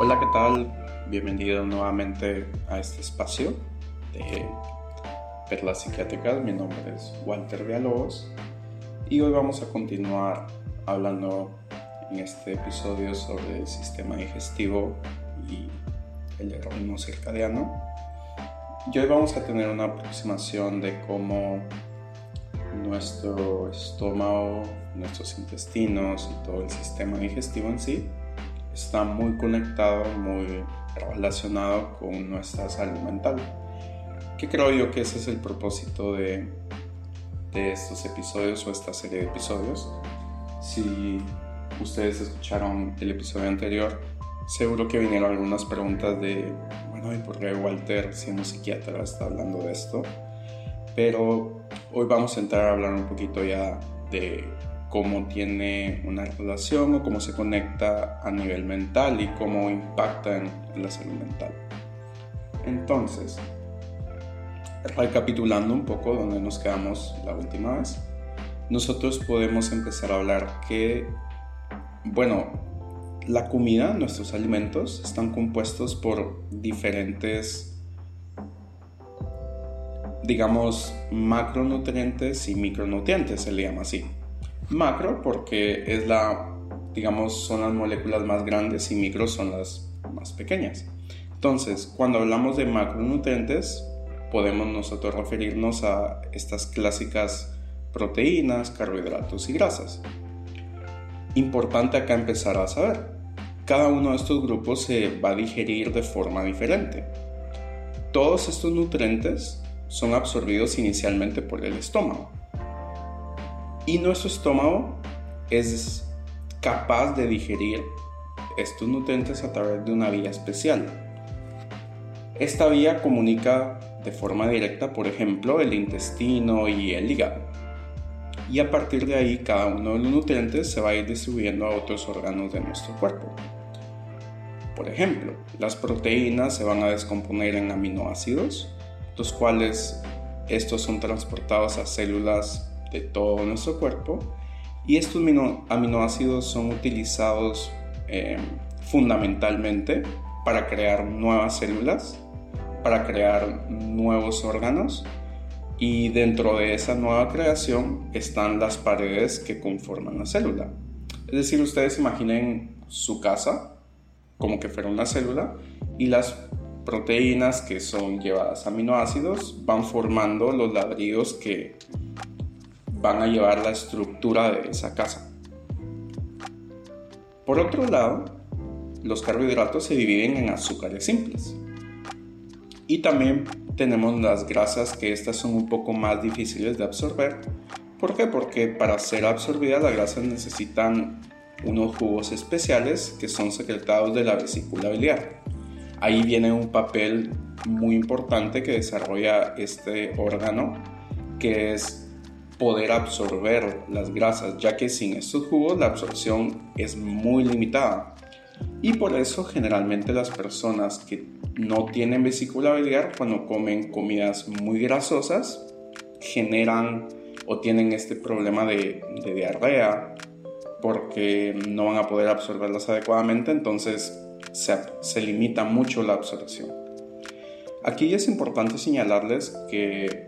Hola, ¿qué tal? Bienvenido nuevamente a este espacio de Perlas Psiquiátricas. Mi nombre es Walter Villalobos y hoy vamos a continuar hablando en este episodio sobre el sistema digestivo y el ritmo circadiano. Y hoy vamos a tener una aproximación de cómo nuestro estómago, nuestros intestinos y todo el sistema digestivo en sí está muy conectado, muy relacionado con nuestra salud mental. Que creo yo que ese es el propósito de, de estos episodios o esta serie de episodios. Si ustedes escucharon el episodio anterior, seguro que vinieron algunas preguntas de, bueno, ¿y por qué Walter, siendo psiquiatra, está hablando de esto? Pero hoy vamos a entrar a hablar un poquito ya de cómo tiene una relación o cómo se conecta a nivel mental y cómo impacta en la salud mental. Entonces, recapitulando un poco donde nos quedamos la última vez, nosotros podemos empezar a hablar que, bueno, la comida, nuestros alimentos, están compuestos por diferentes, digamos, macronutrientes y micronutrientes, se le llama así macro porque es la, digamos, son las moléculas más grandes y micro son las más pequeñas. Entonces, cuando hablamos de macronutrientes, podemos nosotros referirnos a estas clásicas proteínas, carbohidratos y grasas. Importante acá empezar a saber, cada uno de estos grupos se va a digerir de forma diferente. Todos estos nutrientes son absorbidos inicialmente por el estómago y nuestro estómago es capaz de digerir estos nutrientes a través de una vía especial. Esta vía comunica de forma directa, por ejemplo, el intestino y el hígado. Y a partir de ahí, cada uno de los nutrientes se va a ir distribuyendo a otros órganos de nuestro cuerpo. Por ejemplo, las proteínas se van a descomponer en aminoácidos, los cuales estos son transportados a células de todo nuestro cuerpo y estos aminoácidos son utilizados em, fundamentalmente para crear nuevas células, para crear nuevos órganos y dentro de esa nueva creación están las paredes que conforman la célula. Es decir, ustedes imaginen su casa como que fuera una célula y las proteínas que son llevadas aminoácidos van formando los ladrillos que van a llevar la estructura de esa casa. Por otro lado, los carbohidratos se dividen en azúcares simples. Y también tenemos las grasas que estas son un poco más difíciles de absorber. ¿Por qué? Porque para ser absorbidas las grasas necesitan unos jugos especiales que son secretados de la vesícula biliar. Ahí viene un papel muy importante que desarrolla este órgano que es poder absorber las grasas, ya que sin estos jugos la absorción es muy limitada. Y por eso generalmente las personas que no tienen vesícula biliar cuando comen comidas muy grasosas generan o tienen este problema de, diarrea porque no van a poder absorberlas adecuadamente, entonces se, se limita mucho la absorción. Aquí es importante señalarles que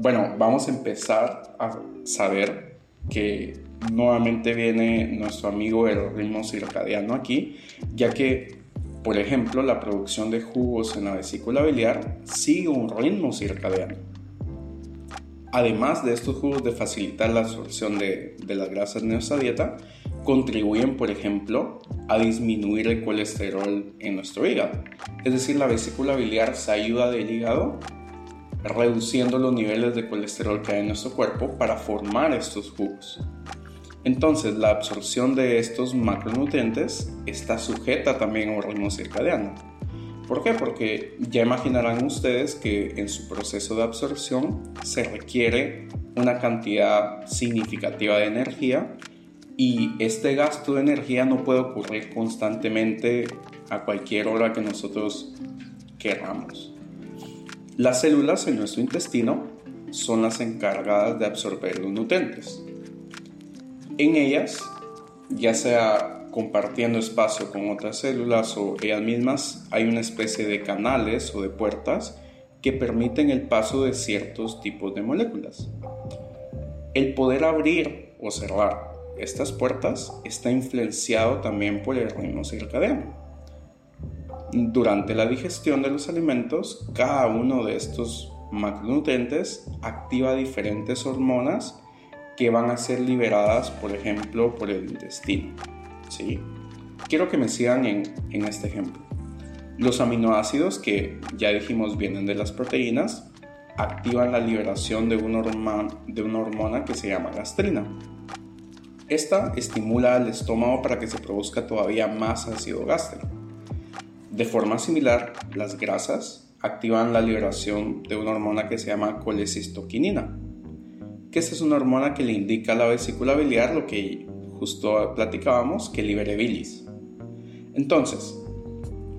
bueno, vamos a empezar a saber que nuevamente viene nuestro amigo el ritmo circadiano aquí, ya que, por ejemplo, la producción de jugos en la vesícula biliar sigue un ritmo circadiano. Además de estos jugos de facilitar la absorción de, de las grasas en nuestra dieta, contribuyen, por ejemplo, a disminuir el colesterol en nuestro hígado. Es decir, la vesícula biliar se ayuda del hígado reduciendo los niveles de colesterol que hay en nuestro cuerpo para formar estos jugos. Entonces, la absorción de estos macronutrientes está sujeta también a un ritmo circadiano. ¿Por qué? Porque ya imaginarán ustedes que en su proceso de absorción se requiere una cantidad significativa de energía y este gasto de energía no puede ocurrir constantemente a cualquier hora que nosotros queramos. Las células en nuestro intestino son las encargadas de absorber los nutrientes. En ellas, ya sea compartiendo espacio con otras células o ellas mismas, hay una especie de canales o de puertas que permiten el paso de ciertos tipos de moléculas. El poder abrir o cerrar estas puertas está influenciado también por el ritmo circadiano. Durante la digestión de los alimentos, cada uno de estos macronutrientes activa diferentes hormonas que van a ser liberadas, por ejemplo, por el intestino. ¿sí? Quiero que me sigan en, este ejemplo. Los aminoácidos, que ya dijimos vienen de las proteínas, activan la liberación de una, de una hormona que se llama gastrina. Esta estimula al estómago para que se produzca todavía más ácido gástrico. De forma similar, las grasas activan la liberación de una hormona que se llama colecistoquinina, que es una hormona que le indica a la vesícula biliar lo que justo platicábamos, que libere bilis. Entonces,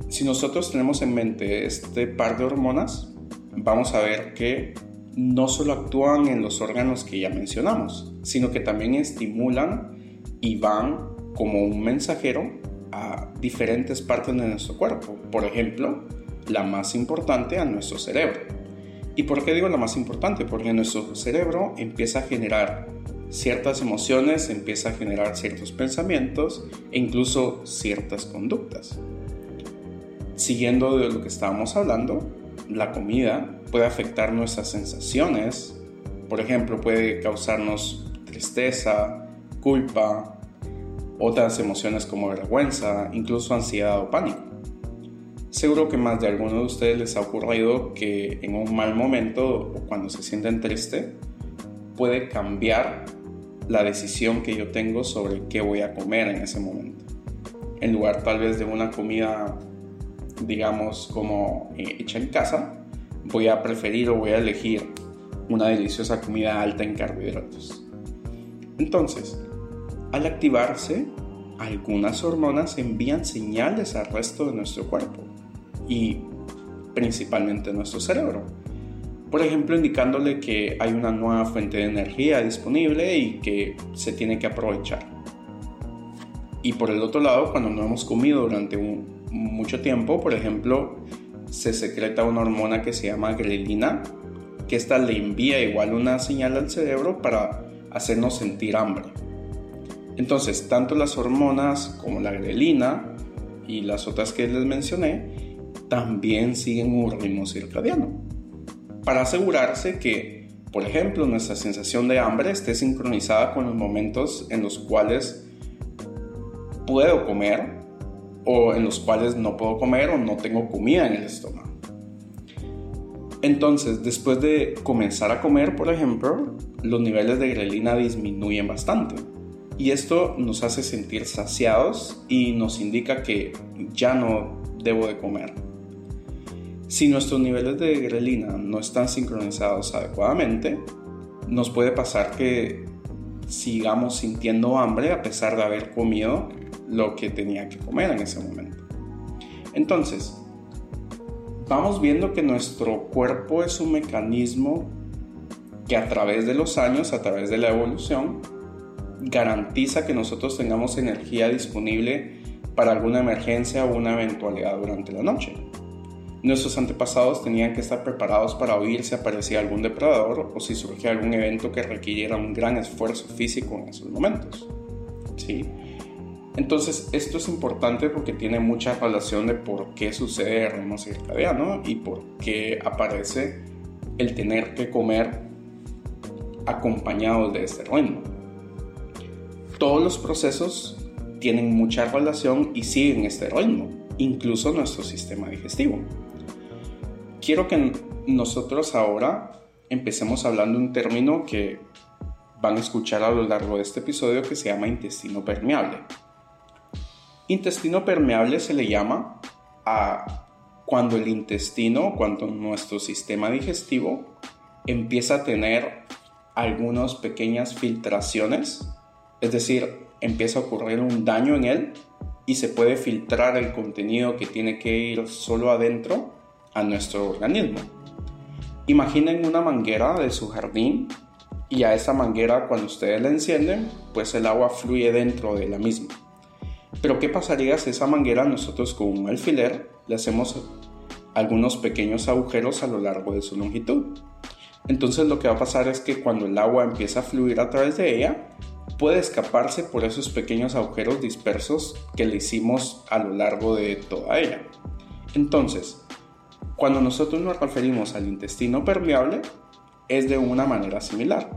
si nosotros tenemos en mente este par de hormonas, vamos a ver que no solo actúan en los órganos que ya mencionamos, sino que también estimulan y van como un mensajero a diferentes partes de nuestro cuerpo. Por ejemplo, la más importante a nuestro cerebro. ¿Y por qué digo la más importante? Porque nuestro cerebro empieza a generar ciertas emociones, empieza a generar ciertos pensamientos e incluso ciertas conductas. Siguiendo de lo que estábamos hablando, la comida puede afectar nuestras sensaciones, por ejemplo, puede causarnos tristeza, culpa, otras emociones como vergüenza, incluso ansiedad o pánico. Seguro que más de alguno de ustedes les ha ocurrido que en un mal momento o cuando se sienten triste puede cambiar la decisión que yo tengo sobre qué voy a comer en ese momento. En lugar tal vez de una comida, digamos, como eh, hecha en casa, voy a preferir o voy a elegir una deliciosa comida alta en carbohidratos. Entonces, al activarse, algunas hormonas envían señales al resto de nuestro cuerpo y principalmente nuestro cerebro. Por ejemplo, indicándole que hay una nueva fuente de energía disponible y que se tiene que aprovechar. Y por el otro lado, cuando no hemos comido durante mucho tiempo, por ejemplo, se secreta una hormona que se llama grelina, que esta le envía igual una señal al cerebro para hacernos sentir hambre. Entonces, tanto las hormonas como la grelina y las otras que les mencioné también siguen un ritmo circadiano, para asegurarse que, por ejemplo, nuestra sensación de hambre esté sincronizada con los momentos en los cuales puedo comer o en los cuales no puedo comer o no tengo comida en el estómago. Entonces, después de comenzar a comer, por ejemplo, los niveles de grelina disminuyen bastante. Y esto nos hace sentir saciados y nos indica que ya no debo de comer. Si nuestros niveles de grelina no están sincronizados adecuadamente, nos puede pasar que sigamos sintiendo hambre a pesar de haber comido lo que tenía que comer en ese momento. Entonces, vamos viendo que nuestro cuerpo es un mecanismo que a través de los años, a través de la evolución, garantiza que nosotros tengamos energía disponible para alguna emergencia o una eventualidad durante la noche. Nuestros antepasados tenían que estar preparados para huir si aparecía algún depredador o si surgía algún evento que requiriera un gran esfuerzo físico en esos momentos. ¿Sí? Entonces, esto es importante porque tiene mucha relación de por qué sucede el ritmo circadiano y por qué aparece el tener que comer acompañado de este ritmo. Todos los procesos tienen mucha relación y siguen este ritmo, incluso nuestro sistema digestivo quiero que nosotros ahora empecemos hablando un término que van a escuchar a lo largo de este episodio que se llama intestino permeable. Intestino permeable se le llama a cuando el intestino, cuando nuestro sistema digestivo empieza a tener algunas pequeñas filtraciones, es decir, empieza a ocurrir un daño en él y se puede filtrar el contenido que tiene que ir solo adentro a nuestro organismo. Imaginen una manguera de su jardín y a esa manguera cuando ustedes la encienden, pues el agua fluye dentro de la misma. Pero ¿qué pasaría si esa manguera nosotros con un alfiler le hacemos algunos pequeños agujeros a lo largo de su longitud? Entonces lo que va a pasar es que cuando el agua empieza a fluir a través de ella, puede escaparse por esos pequeños agujeros dispersos que le hicimos a lo largo de toda ella. Entonces, cuando nosotros nos referimos al intestino permeable, es de una manera similar.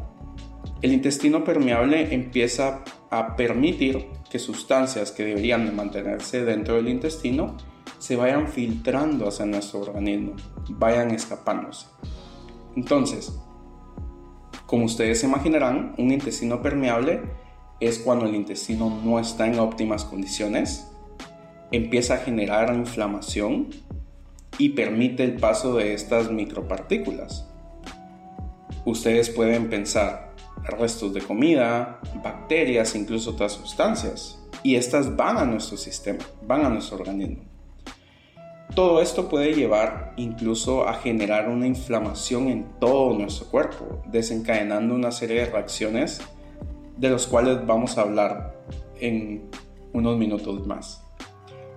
El intestino permeable empieza a permitir que sustancias que deberían de mantenerse dentro del intestino se vayan filtrando hacia nuestro organismo, vayan escapándose. Entonces, como ustedes se imaginarán, un intestino permeable es cuando el intestino no está en óptimas condiciones, empieza a generar inflamación y permite el paso de estas micropartículas. Ustedes pueden pensar restos de comida, bacterias, incluso otras sustancias, y estas van a nuestro sistema, van a nuestro organismo. Todo esto puede llevar incluso a generar una inflamación en todo nuestro cuerpo, desencadenando una serie de reacciones de los cuales vamos a hablar en unos minutos más.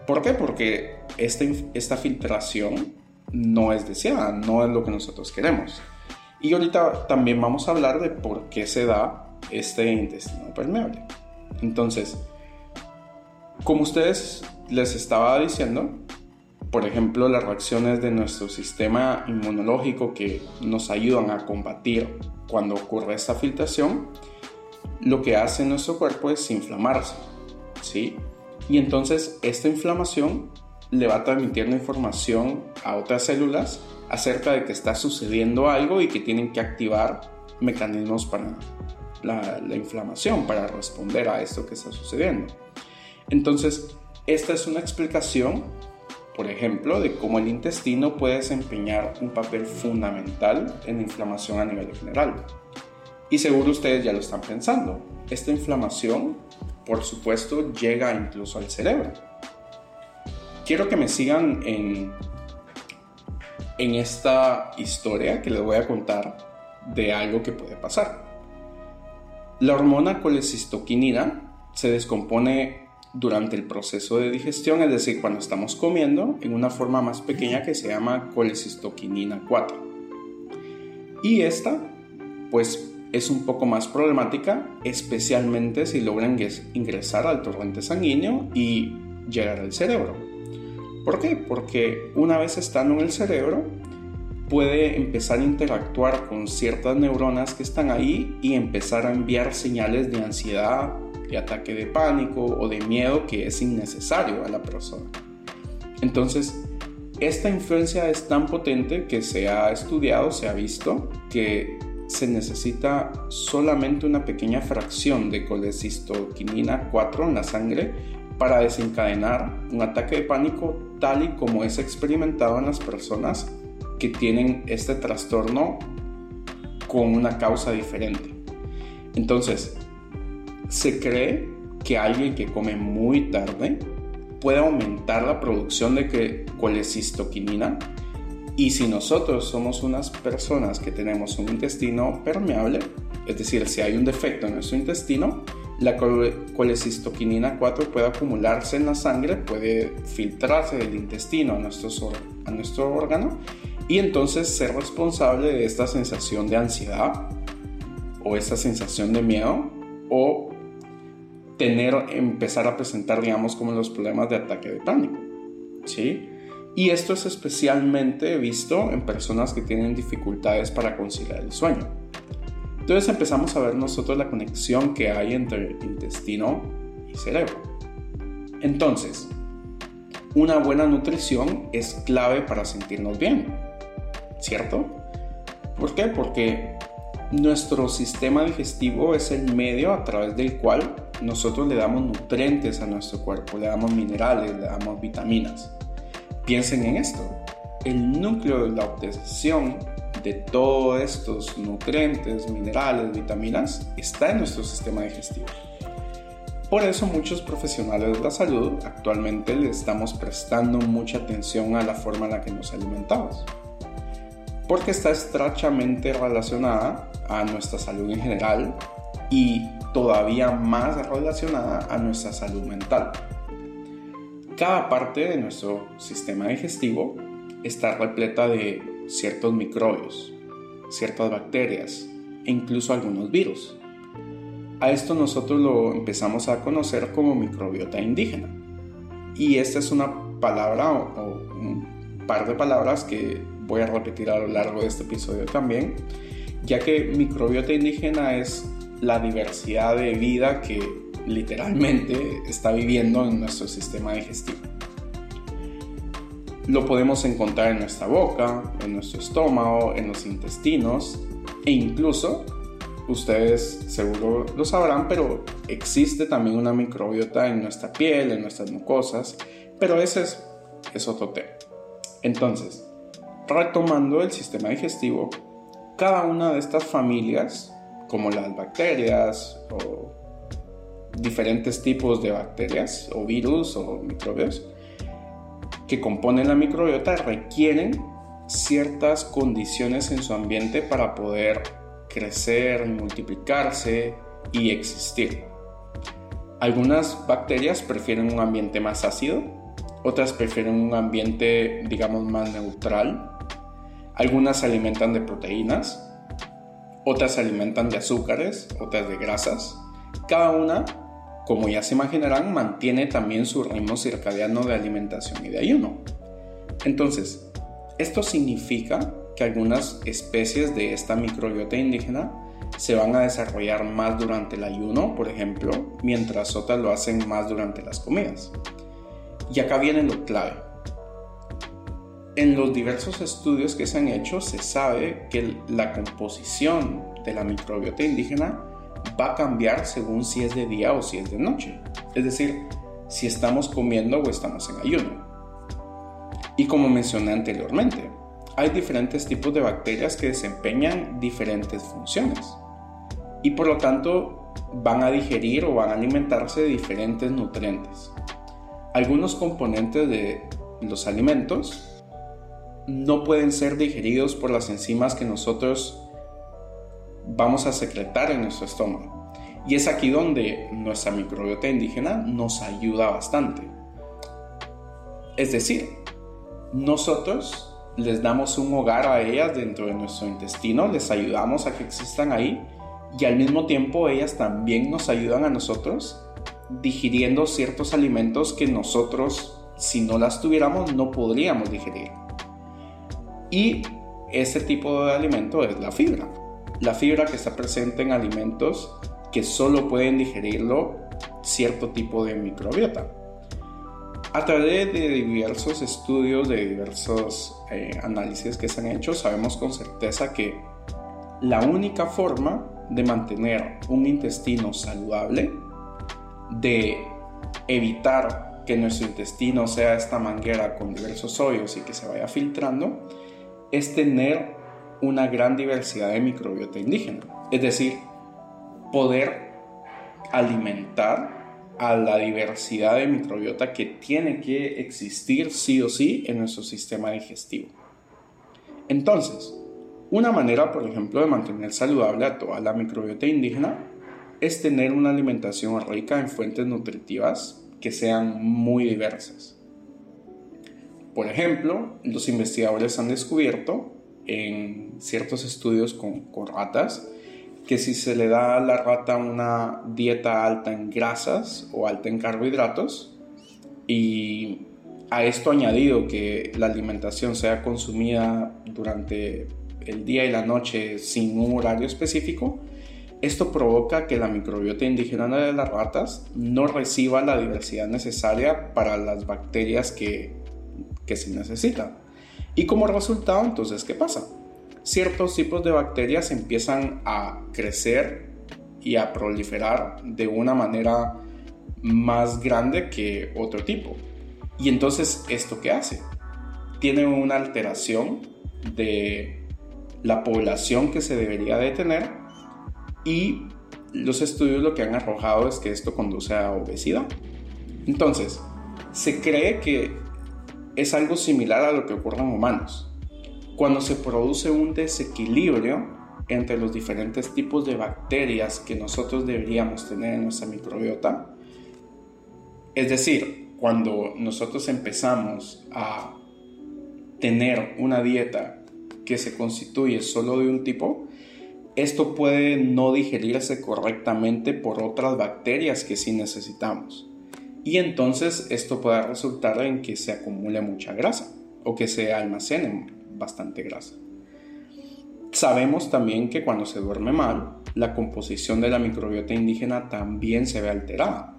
¿Por qué? Porque esta, esta filtración no es deseada, no es lo que nosotros queremos. Y ahorita también vamos a hablar de por qué se da este intestino permeable. Entonces, como ustedes les estaba diciendo, por ejemplo, las reacciones de nuestro sistema inmunológico que nos ayudan a combatir cuando ocurre esta filtración, lo que hace nuestro cuerpo es inflamarse, ¿sí? Y entonces esta inflamación le va a transmitir la información a otras células acerca de que está sucediendo algo y que tienen que activar mecanismos para la inflamación, para responder a esto que está sucediendo. Entonces, esta es una explicación por ejemplo, de cómo el intestino puede desempeñar un papel fundamental en la inflamación a nivel general. Y seguro ustedes ya lo están pensando, esta inflamación, por supuesto, llega incluso al cerebro. Quiero que me sigan en, en esta historia que les voy a contar de algo que puede pasar. La hormona colecistoquinina se descompone durante el proceso de digestión, es decir, cuando estamos comiendo, en una forma más pequeña que se llama colecistoquinina 4. Y esta, pues, es un poco más problemática, especialmente si logran ingresar al torrente sanguíneo y llegar al cerebro. ¿Por qué? Porque una vez estando en el cerebro, puede empezar a interactuar con ciertas neuronas que están ahí y empezar a enviar señales de ansiedad, de ataque de pánico o de miedo que es innecesario a la persona. Entonces, esta influencia es tan potente que se ha estudiado, se ha visto que se necesita solamente una pequeña fracción de colecistoquinina 4 en la sangre para desencadenar un ataque de pánico tal y como es experimentado en las personas que tienen este trastorno con una causa diferente. Entonces, se cree que alguien que come muy tarde puede aumentar la producción de colecistoquinina. Y si nosotros somos unas personas que tenemos un intestino permeable, es decir, si hay un defecto en nuestro intestino, la colecistoquinina 4 puede acumularse en la sangre, puede filtrarse del intestino a nuestro, a nuestro órgano y entonces ser responsable de esta sensación de ansiedad o esta sensación de miedo o tener, empezar a presentar, digamos, como los problemas de ataque de pánico. ¿Sí? Y esto es especialmente visto en personas que tienen dificultades para conciliar el sueño. Entonces empezamos a ver nosotros la conexión que hay entre intestino y cerebro. Entonces, una buena nutrición es clave para sentirnos bien, ¿cierto? ¿Por qué? Porque nuestro sistema digestivo es el medio a través del cual nosotros le damos nutrientes a nuestro cuerpo, le damos minerales, le damos vitaminas. Piensen en esto. El núcleo de la obtención de todos estos nutrientes, minerales, vitaminas está en nuestro sistema digestivo. Por eso muchos profesionales de la salud actualmente le estamos prestando mucha atención a la forma en la que nos alimentamos. Porque está estrechamente relacionada a nuestra salud en general y todavía más relacionada a nuestra salud mental. Cada parte de nuestro sistema digestivo está repleta de ciertos microbios, ciertas bacterias e incluso algunos virus. A esto nosotros lo empezamos a conocer como microbiota indígena. Y esta es una palabra o, un par de palabras que voy a repetir a lo largo de este episodio también, ya que microbiota indígena es la diversidad de vida que literalmente está viviendo en nuestro sistema digestivo. Lo podemos encontrar en nuestra boca, en nuestro estómago, en los intestinos e incluso, ustedes seguro lo sabrán, pero existe también una microbiota en nuestra piel, en nuestras mucosas, pero ese es, es otro tema. Entonces, retomando el sistema digestivo, cada una de estas familias, como las bacterias o diferentes tipos de bacterias o virus o microbios que componen la microbiota requieren ciertas condiciones en su ambiente para poder crecer, multiplicarse y existir. Algunas bacterias prefieren un ambiente más ácido, otras prefieren un ambiente digamos más neutral, algunas se alimentan de proteínas, otras se alimentan de azúcares, otras de grasas. Cada una como ya se imaginarán, mantiene también su ritmo circadiano de alimentación y de ayuno. Entonces, esto significa que algunas especies de esta microbiota indígena se van a desarrollar más durante el ayuno, por ejemplo, mientras otras lo hacen más durante las comidas. Y acá viene lo clave. En los diversos estudios que se han hecho se sabe que la composición de la microbiota indígena va a cambiar según si es de día o si es de noche. Es decir, si estamos comiendo o estamos en ayuno. Y como mencioné anteriormente, hay diferentes tipos de bacterias que desempeñan diferentes funciones. Y por lo tanto van a digerir o van a alimentarse de diferentes nutrientes. Algunos componentes de los alimentos no pueden ser digeridos por las enzimas que nosotros vamos a secretar en nuestro estómago. Y es aquí donde nuestra microbiota indígena nos ayuda bastante. Es decir, nosotros les damos un hogar a ellas dentro de nuestro intestino, les ayudamos a que existan ahí y al mismo tiempo ellas también nos ayudan a nosotros digiriendo ciertos alimentos que nosotros, si no las tuviéramos, no podríamos digerir. Y ese tipo de alimento es la fibra la fibra que está presente en alimentos que solo pueden digerirlo cierto tipo de microbiota. A través de diversos estudios, de diversos eh, análisis que se han hecho, sabemos con certeza que la única forma de mantener un intestino saludable, de evitar que nuestro intestino sea esta manguera con diversos hoyos y que se vaya filtrando, es tener una gran diversidad de microbiota indígena. Es decir, poder alimentar a la diversidad de microbiota que tiene que existir sí o sí en nuestro sistema digestivo. Entonces, una manera, por ejemplo, de mantener saludable a toda la microbiota indígena es tener una alimentación rica en fuentes nutritivas que sean muy diversas. Por ejemplo, los investigadores han descubierto en ciertos estudios con, con, ratas que si se le da a la rata una dieta alta en grasas o alta en carbohidratos y a esto añadido que la alimentación sea consumida durante el día y la noche sin un horario específico, esto provoca que la microbiota indígena de las ratas no reciba la diversidad necesaria para las bacterias que, que se necesitan. Y como resultado, entonces, ¿qué pasa? Ciertos tipos de bacterias empiezan a crecer y a proliferar de una manera más grande que otro tipo. Y entonces, ¿esto qué hace? Tiene una alteración de la población que se debería de tener y los estudios lo que han arrojado es que esto conduce a obesidad. Entonces, se cree que es algo similar a lo que ocurre en humanos. Cuando se produce un desequilibrio entre los diferentes tipos de bacterias que nosotros deberíamos tener en nuestra microbiota, es decir, cuando nosotros empezamos a tener una dieta que se constituye solo de un tipo, esto puede no digerirse correctamente por otras bacterias que sí necesitamos. Y entonces esto puede resultar en que se acumule mucha grasa o que se almacene bastante grasa. Sabemos también que cuando se duerme mal, la composición de la microbiota indígena también se ve alterada.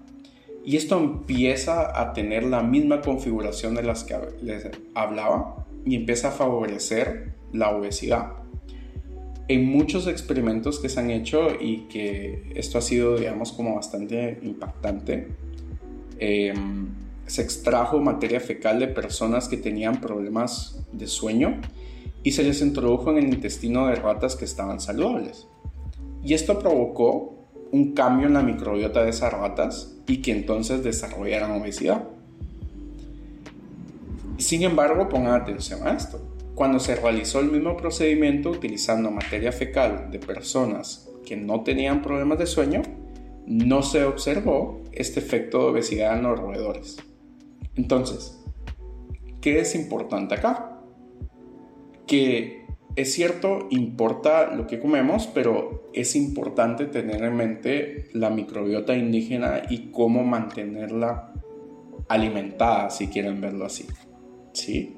Y esto empieza a tener la misma configuración de las que les hablaba y empieza a favorecer la obesidad. En muchos experimentos que se han hecho y que esto ha sido, digamos, como bastante impactante, em, se extrajo materia fecal de personas que tenían problemas de sueño y se les introdujo en el intestino de ratas que estaban saludables. Y esto provocó un cambio en la microbiota de esas ratas y que entonces desarrollaran obesidad. Sin embargo, pongan atención a esto. Cuando se realizó el mismo procedimiento utilizando materia fecal de personas que no tenían problemas de sueño, no se observó este efecto de obesidad en los roedores. Entonces, ¿qué es importante acá? Que es cierto, importa lo que comemos, pero es importante tener en mente la microbiota indígena y cómo mantenerla alimentada, si quieren verlo así. ¿Sí?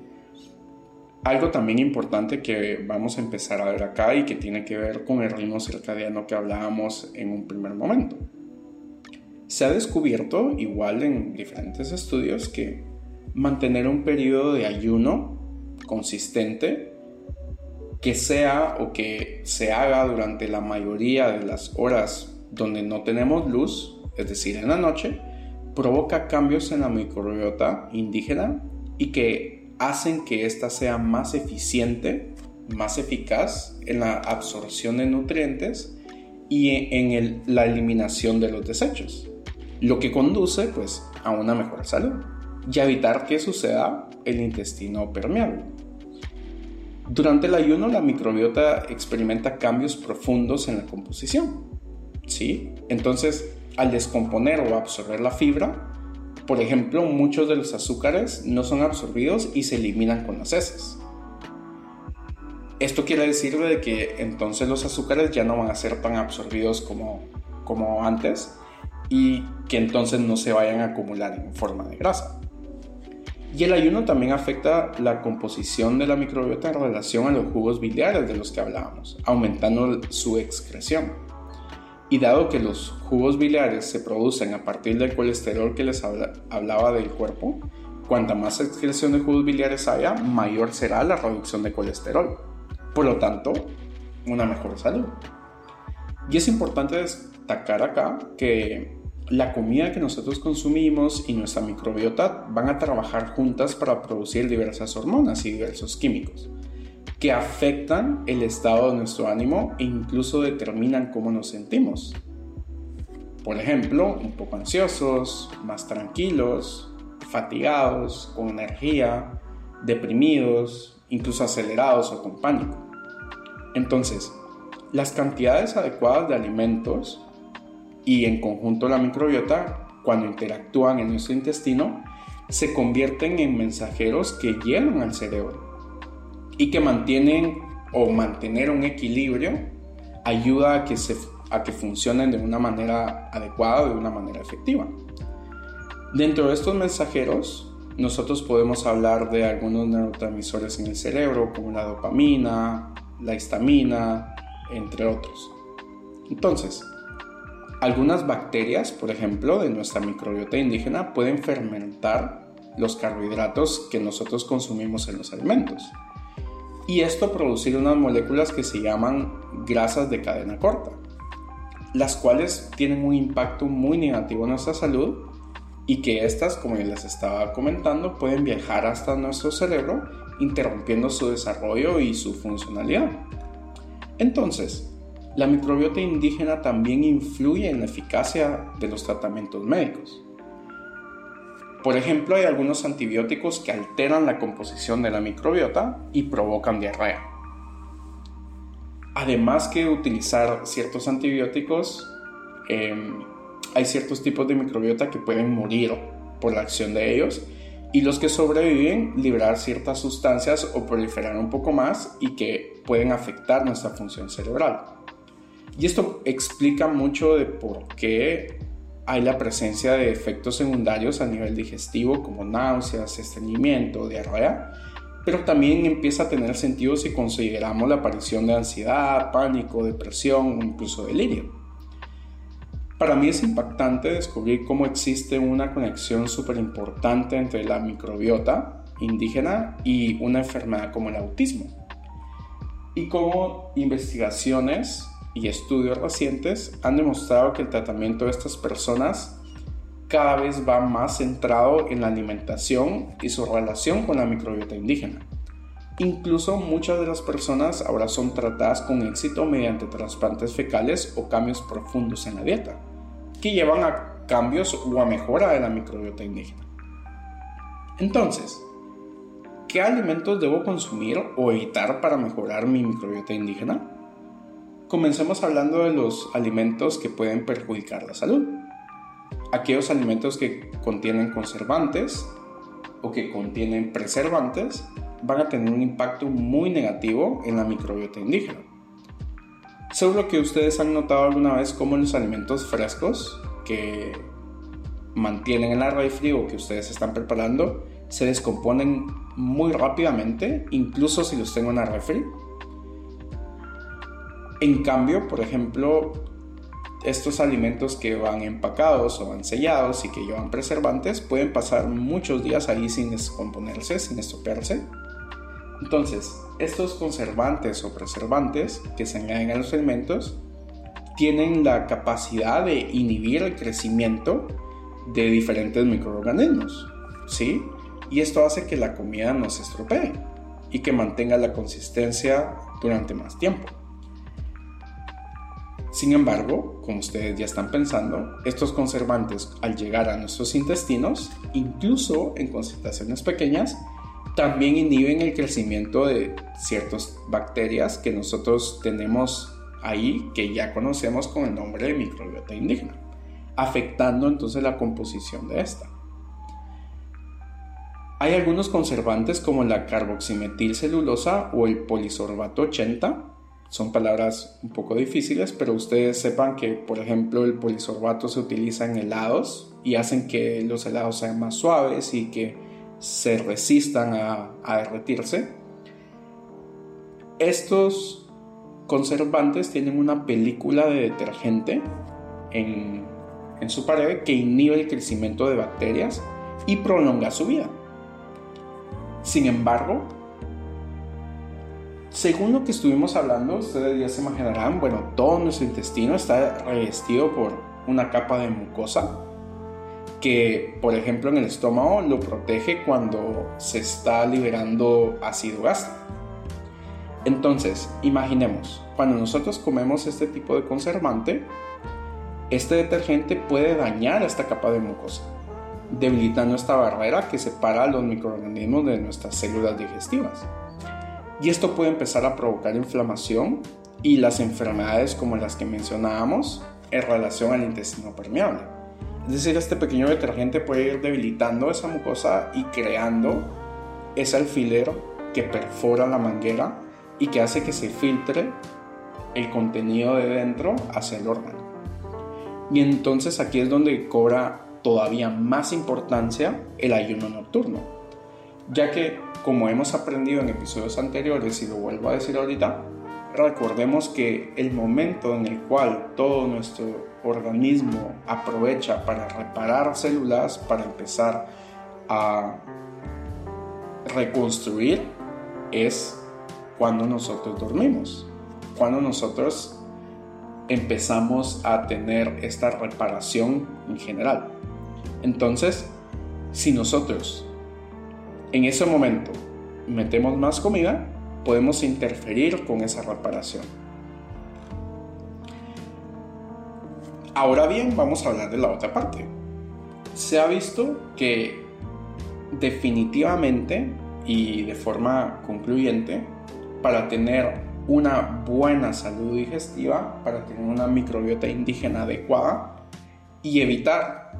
Algo también importante que vamos a empezar a ver acá y que tiene que ver con el ritmo circadiano que hablábamos en un primer momento. Se ha descubierto, igual en diferentes estudios, que mantener un periodo de ayuno consistente que sea o que se haga durante la mayoría de las horas donde no tenemos luz, es decir, en la noche, provoca cambios en la microbiota indígena y que hacen que ésta sea más eficiente, más eficaz en la absorción de nutrientes y en la eliminación de los desechos, lo que conduce pues a una mejor salud y evitar que suceda el intestino permeable. Durante el ayuno la microbiota experimenta cambios profundos en la composición. ¿sí? Entonces, al descomponer o absorber la fibra, por ejemplo, muchos de los azúcares no son absorbidos y se eliminan con las heces. Esto quiere decir de que entonces los azúcares ya no van a ser tan absorbidos como, como antes y que entonces no se vayan a acumular en forma de grasa. Y el ayuno también afecta la composición de la microbiota en relación a los jugos biliares de los que hablábamos, aumentando su excreción. Y dado que los jugos biliares se producen a partir del colesterol que les hablaba del cuerpo, cuanta más excreción de jugos biliares haya, mayor será la reducción de colesterol. Por lo tanto, una mejor salud. Y es importante destacar acá que la comida que nosotros consumimos y nuestra microbiota van a trabajar juntas para producir diversas hormonas y diversos químicos que afectan el estado de nuestro ánimo e incluso determinan cómo nos sentimos. Por ejemplo, un poco ansiosos, más tranquilos, fatigados, con energía, deprimidos, incluso acelerados o con pánico. Entonces, las cantidades adecuadas de alimentos y en conjunto la microbiota, cuando interactúan en nuestro intestino, se convierten en mensajeros que llegan al cerebro y que mantienen o mantener un equilibrio ayuda a que, se, a que funcionen de una manera adecuada, de una manera efectiva. Dentro de estos mensajeros, nosotros podemos hablar de algunos neurotransmisores en el cerebro, como la dopamina, la histamina, entre otros. Entonces, algunas bacterias, por ejemplo, de nuestra microbiota indígena pueden fermentar los carbohidratos que nosotros consumimos en los alimentos. Y esto producir unas moléculas que se llaman grasas de cadena corta, las cuales tienen un impacto muy negativo en nuestra salud y que estas, como les estaba comentando, pueden viajar hasta nuestro cerebro interrumpiendo su desarrollo y su funcionalidad. Entonces, la microbiota indígena también influye en la eficacia de los tratamientos médicos. Por ejemplo, hay algunos antibióticos que alteran la composición de la microbiota y provocan diarrea. Además que utilizar ciertos antibióticos, em, hay ciertos tipos de microbiota que pueden morir por la acción de ellos y los que sobreviven liberar ciertas sustancias o proliferar un poco más y que pueden afectar nuestra función cerebral. Y esto explica mucho de por qué hay la presencia de efectos secundarios a nivel digestivo como náuseas, estreñimiento, diarrea, pero también empieza a tener sentido si consideramos la aparición de ansiedad, pánico, depresión o incluso delirio. Para mí es impactante descubrir cómo existe una conexión súper importante entre la microbiota indígena y una enfermedad como el autismo. Y cómo investigaciones y estudios recientes han demostrado que el tratamiento de estas personas cada vez va más centrado en la alimentación y su relación con la microbiota indígena. Incluso muchas de las personas ahora son tratadas con éxito mediante trasplantes fecales o cambios profundos en la dieta que llevan a cambios o a mejora de la microbiota indígena. Entonces, ¿qué alimentos debo consumir o evitar para mejorar mi microbiota indígena? Comencemos hablando de los alimentos que pueden perjudicar la salud. Aquellos alimentos que contienen conservantes o que contienen preservantes van a tener un impacto muy negativo en la microbiota indígena. Seguro que ustedes han notado alguna vez cómo los alimentos frescos que mantienen en la refri o que ustedes están preparando se descomponen muy rápidamente, incluso si los tengo en la refri. En cambio, por ejemplo, estos alimentos que van empacados o van sellados y que llevan preservantes pueden pasar muchos días ahí sin descomponerse, sin estropearse entonces, estos conservantes o preservantes que se añaden a los alimentos tienen la capacidad de inhibir el crecimiento de diferentes microorganismos, ¿sí? Y esto hace que la comida no se estropee y que mantenga la consistencia durante más tiempo. Sin embargo, como ustedes ya están pensando, estos conservantes al llegar a nuestros intestinos, incluso en concentraciones pequeñas, también inhiben el crecimiento de ciertas bacterias que nosotros tenemos ahí, que ya conocemos con el nombre de microbiota indígena, afectando entonces la composición de esta. Hay algunos conservantes como la carboximetilcelulosa o el polisorbato 80, son palabras un poco difíciles, pero ustedes sepan que, por ejemplo, el polisorbato se utiliza en helados y hacen que los helados sean más suaves y que se resistan a, derretirse. Estos conservantes tienen una película de detergente en, en, su pared que inhibe el crecimiento de bacterias y prolonga su vida. Sin embargo, según lo que estuvimos hablando, ustedes ya se imaginarán, bueno, todo nuestro intestino está revestido por una capa de mucosa que, por ejemplo, en el estómago lo protege cuando se está liberando ácido gástrico. Entonces, imaginemos, cuando nosotros comemos este tipo de conservante, este detergente puede dañar esta capa de mucosa, debilitando esta barrera que separa los microorganismos de nuestras células digestivas. Y esto puede empezar a provocar inflamación y las enfermedades como las que mencionábamos en relación al intestino permeable. Es decir, este pequeño detergente puede ir debilitando esa mucosa y creando ese alfiler que perfora la manguera y que hace que se filtre el contenido de dentro hacia el órgano. Y entonces aquí es donde cobra todavía más importancia el ayuno nocturno, ya que como hemos aprendido en episodios anteriores y lo vuelvo a decir ahorita, recordemos que el momento en el cual todo nuestro organismo aprovecha para reparar células, para empezar a reconstruir, es cuando nosotros dormimos, cuando nosotros empezamos a tener esta reparación en general. Entonces, si nosotros en ese momento metemos más comida, podemos interferir con esa reparación. Ahora bien, vamos a hablar de la otra parte. Se ha visto que definitivamente y de forma concluyente, para tener una buena salud digestiva, para tener una microbiota indígena adecuada y evitar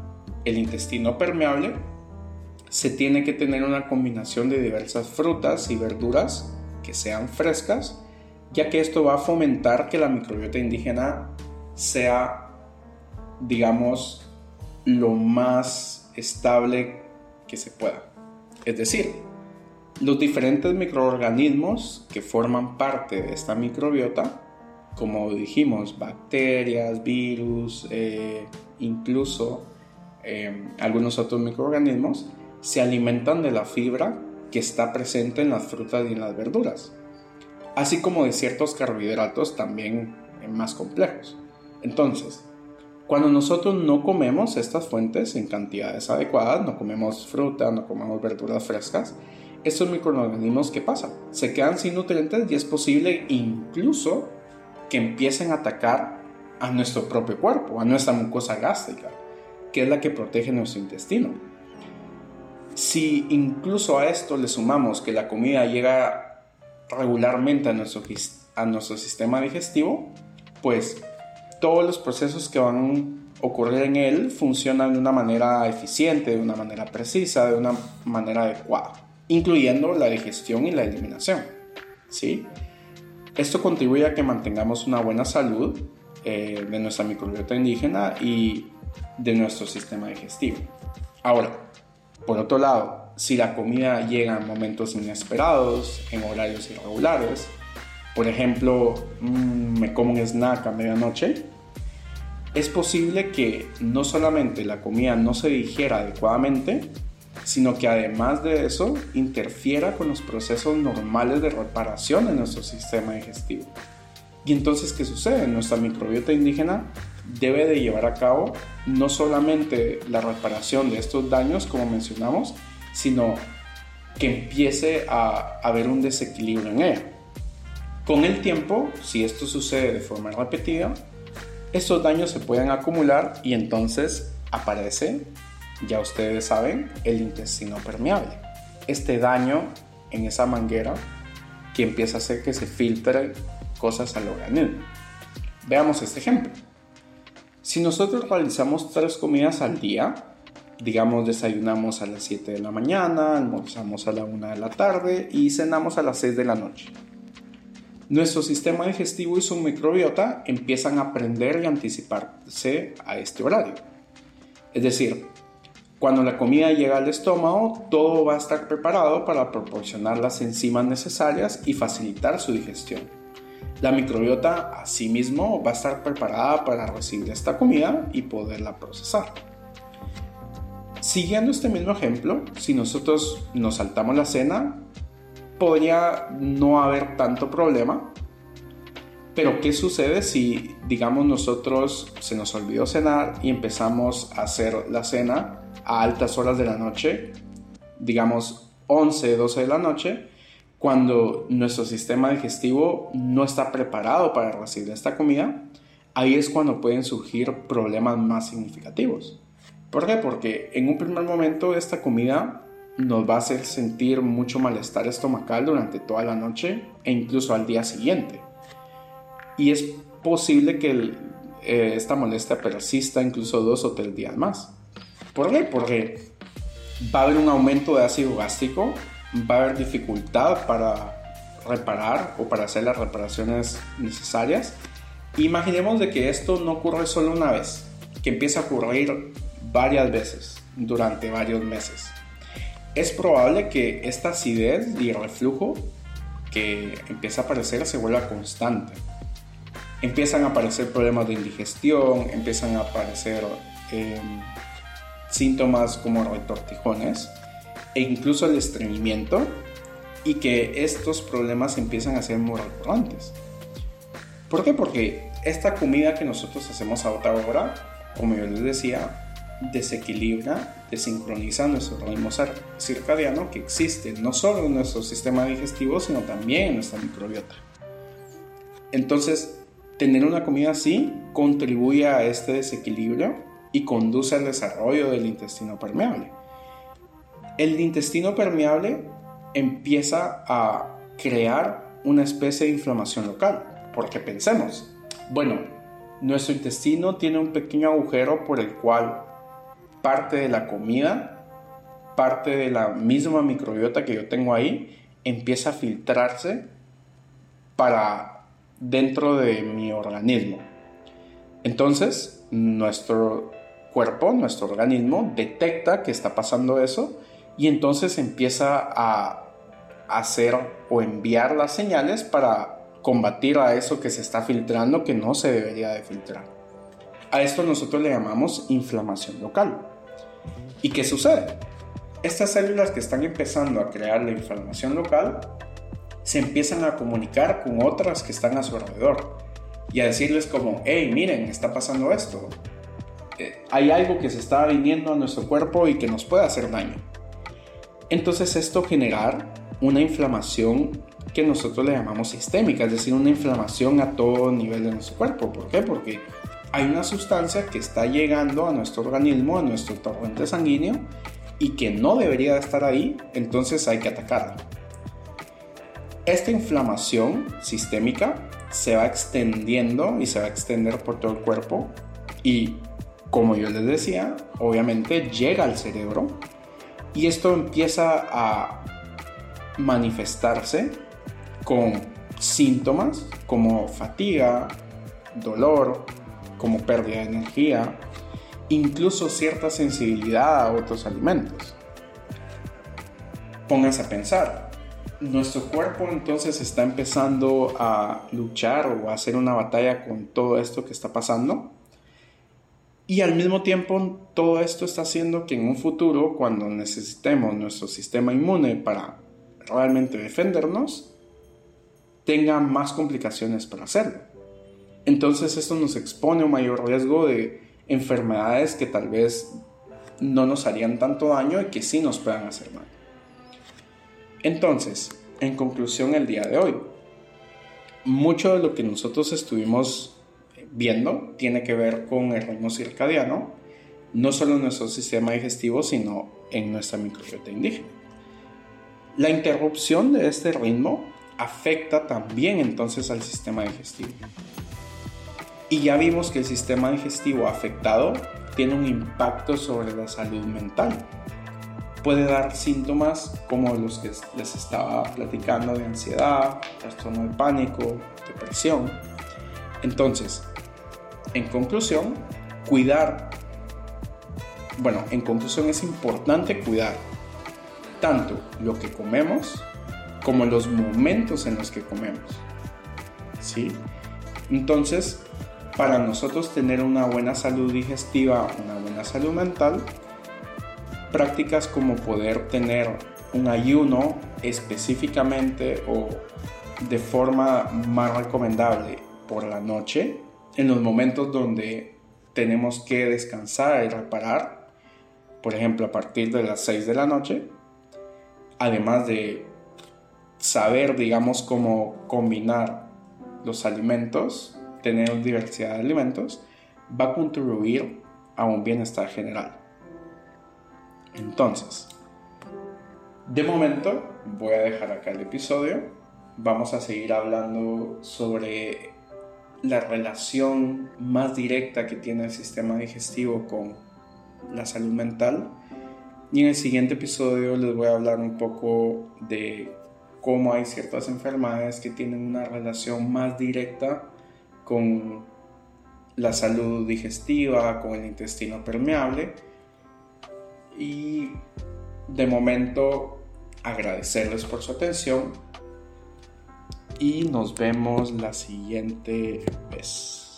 el intestino permeable, se tiene que tener una combinación de diversas frutas y verduras que sean frescas, ya que esto va a fomentar que la microbiota indígena sea, digamos, lo más estable que se pueda. Es decir, los diferentes microorganismos que forman parte de esta microbiota, como dijimos, bacterias, virus, eh, incluso eh, algunos otros microorganismos, se alimentan de la fibra que está presente en las frutas y en las verduras, así como de ciertos carbohidratos también más complejos. Entonces, cuando nosotros no comemos estas fuentes en cantidades adecuadas, no comemos fruta, no comemos verduras frescas, estos microorganismos, ¿qué pasa? Se quedan sin nutrientes y es posible incluso que empiecen a atacar a nuestro propio cuerpo, a nuestra mucosa gástrica, que es la que protege nuestro intestino. Si incluso a esto le sumamos que la comida llega regularmente a nuestro, a nuestro sistema digestivo, pues todos los procesos que van a ocurrir en él funcionan de una manera eficiente, de una manera precisa, de una manera adecuada, incluyendo la digestión y la eliminación. ¿sí? Esto contribuye a que mantengamos una buena salud eh, de nuestra microbiota indígena y de nuestro sistema digestivo. Ahora, por otro lado, si la comida llega en momentos inesperados, en horarios irregulares, por ejemplo, mm, me como un snack a medianoche, es posible que no solamente la comida no se digiera adecuadamente, sino que además de eso interfiera con los procesos normales de reparación en nuestro sistema digestivo. Y entonces, ¿qué sucede? Nuestra microbiota indígena debe de llevar a cabo no solamente la reparación de estos daños, como mencionamos, sino que empiece a haber un desequilibrio en ella. Con el tiempo, si esto sucede de forma repetida, estos daños se pueden acumular y entonces aparece, ya ustedes saben, el intestino permeable. Este daño en esa manguera que empieza a hacer que se filtren cosas al organismo. Veamos este ejemplo. Si nosotros realizamos tres comidas al día, digamos desayunamos a las 7 de la mañana, almorzamos a la 1 de la tarde y cenamos a las 6 de la noche. Nuestro sistema digestivo y su microbiota empiezan a aprender y anticiparse a este horario. Es decir, cuando la comida llega al estómago, todo va a estar preparado para proporcionar las enzimas necesarias y facilitar su digestión. La microbiota asimismo va a estar preparada para recibir esta comida y poderla procesar. Siguiendo este mismo ejemplo, si nosotros nos saltamos la cena, podría no haber tanto problema. Pero ¿qué sucede si, digamos, nosotros se nos olvidó cenar y empezamos a hacer la cena a altas horas de la noche, digamos 11, 12 de la noche, cuando nuestro sistema digestivo no está preparado para recibir esta comida, ahí es cuando pueden surgir problemas más significativos. ¿Por qué? Porque en un primer momento esta comida nos va a hacer sentir mucho malestar estomacal durante toda la noche e incluso al día siguiente. Y es posible que eh, esta molestia persista incluso dos o tres días más. ¿Por qué? Porque va a haber un aumento de ácido gástrico va a haber dificultad para reparar o para hacer las reparaciones necesarias. Imaginemos de que esto no ocurre solo una vez, que empieza a ocurrir varias veces durante varios meses. Es probable que esta acidez y reflujo que empieza a aparecer se vuelva constante. Empiezan a aparecer problemas de indigestión, empiezan a aparecer em, síntomas como retortijones e incluso el estreñimiento y que estos problemas empiezan a ser muy recurrentes. ¿Por qué? Porque esta comida que nosotros hacemos a otra hora, como yo les decía, desequilibra, desincroniza nuestro ritmo circadiano que existe no solo en nuestro sistema digestivo, sino también en nuestra microbiota. Entonces, tener una comida así contribuye a este desequilibrio y conduce al desarrollo del intestino permeable el intestino permeable empieza a crear una especie de inflamación local. Porque pensemos, bueno, nuestro intestino tiene un pequeño agujero por el cual parte de la comida parte de la misma microbiota que yo tengo ahí empieza a filtrarse para dentro de mi organismo. Entonces, nuestro cuerpo, nuestro organismo, detecta que está pasando eso y entonces empieza a hacer o enviar las señales para combatir a eso que se está filtrando que no se debería de filtrar. A esto nosotros le llamamos inflamación local. ¿Y qué sucede? Estas células que están empezando a crear la inflamación local se empiezan a comunicar con otras que están a su alrededor y a decirles como, hey, miren, está pasando esto. Eh, hay algo que se está viniendo a nuestro cuerpo y que nos puede hacer daño. Entonces esto generar una inflamación que nosotros le llamamos sistémica, es decir, una inflamación a todo nivel de nuestro cuerpo. ¿Por qué? Porque hay una sustancia que está llegando a nuestro organismo, a nuestro torrente sanguíneo, y que no debería estar ahí, entonces hay que atacarla. Esta inflamación sistémica se va extendiendo y se va a extender por todo el cuerpo y como yo les decía, obviamente llega al cerebro y esto empieza a manifestarse con síntomas como fatiga, dolor, como pérdida de energía, incluso cierta sensibilidad a otros alimentos. Pónganse a pensar, nuestro cuerpo entonces está empezando a luchar o a hacer una batalla con todo esto que está pasando. Y al mismo tiempo todo esto está haciendo que en un futuro, cuando necesitemos nuestro sistema inmune para realmente defendernos, tenga más complicaciones para hacerlo. Entonces esto nos expone a un mayor riesgo de enfermedades que tal vez no nos harían tanto daño y que sí nos puedan hacer mal. Entonces, en conclusión el día de hoy, mucho de lo que nosotros estuvimos viendo tiene que ver con el ritmo circadiano, no solo en nuestro sistema digestivo, sino en nuestra microbiota indígena. La interrupción de este ritmo afecta también entonces al sistema digestivo. Y ya vimos que el sistema digestivo afectado tiene un impacto sobre la salud mental. Puede dar síntomas como los que les estaba platicando de ansiedad, trastorno de pánico, depresión. Entonces, en conclusión, cuidar. Bueno, en conclusión es importante cuidar tanto lo que comemos como los momentos en los que comemos. ¿Sí? Entonces, para nosotros tener una buena salud digestiva, una buena salud mental, prácticas como poder tener un ayuno específicamente o de forma más recomendable por la noche, en los momentos donde tenemos que descansar y reparar, por ejemplo a partir de las 6 de la noche, además de saber, digamos, cómo combinar los alimentos, tener diversidad de alimentos, va a contribuir a un bienestar general. Entonces, de momento voy a dejar acá el episodio. Vamos a seguir hablando sobre la relación más directa que tiene el sistema digestivo con la salud mental. Y en el siguiente episodio les voy a hablar un poco de cómo hay ciertas enfermedades que tienen una relación más directa con la salud digestiva, con el intestino permeable. Y de momento agradecerles por su atención y nos vemos la siguiente vez.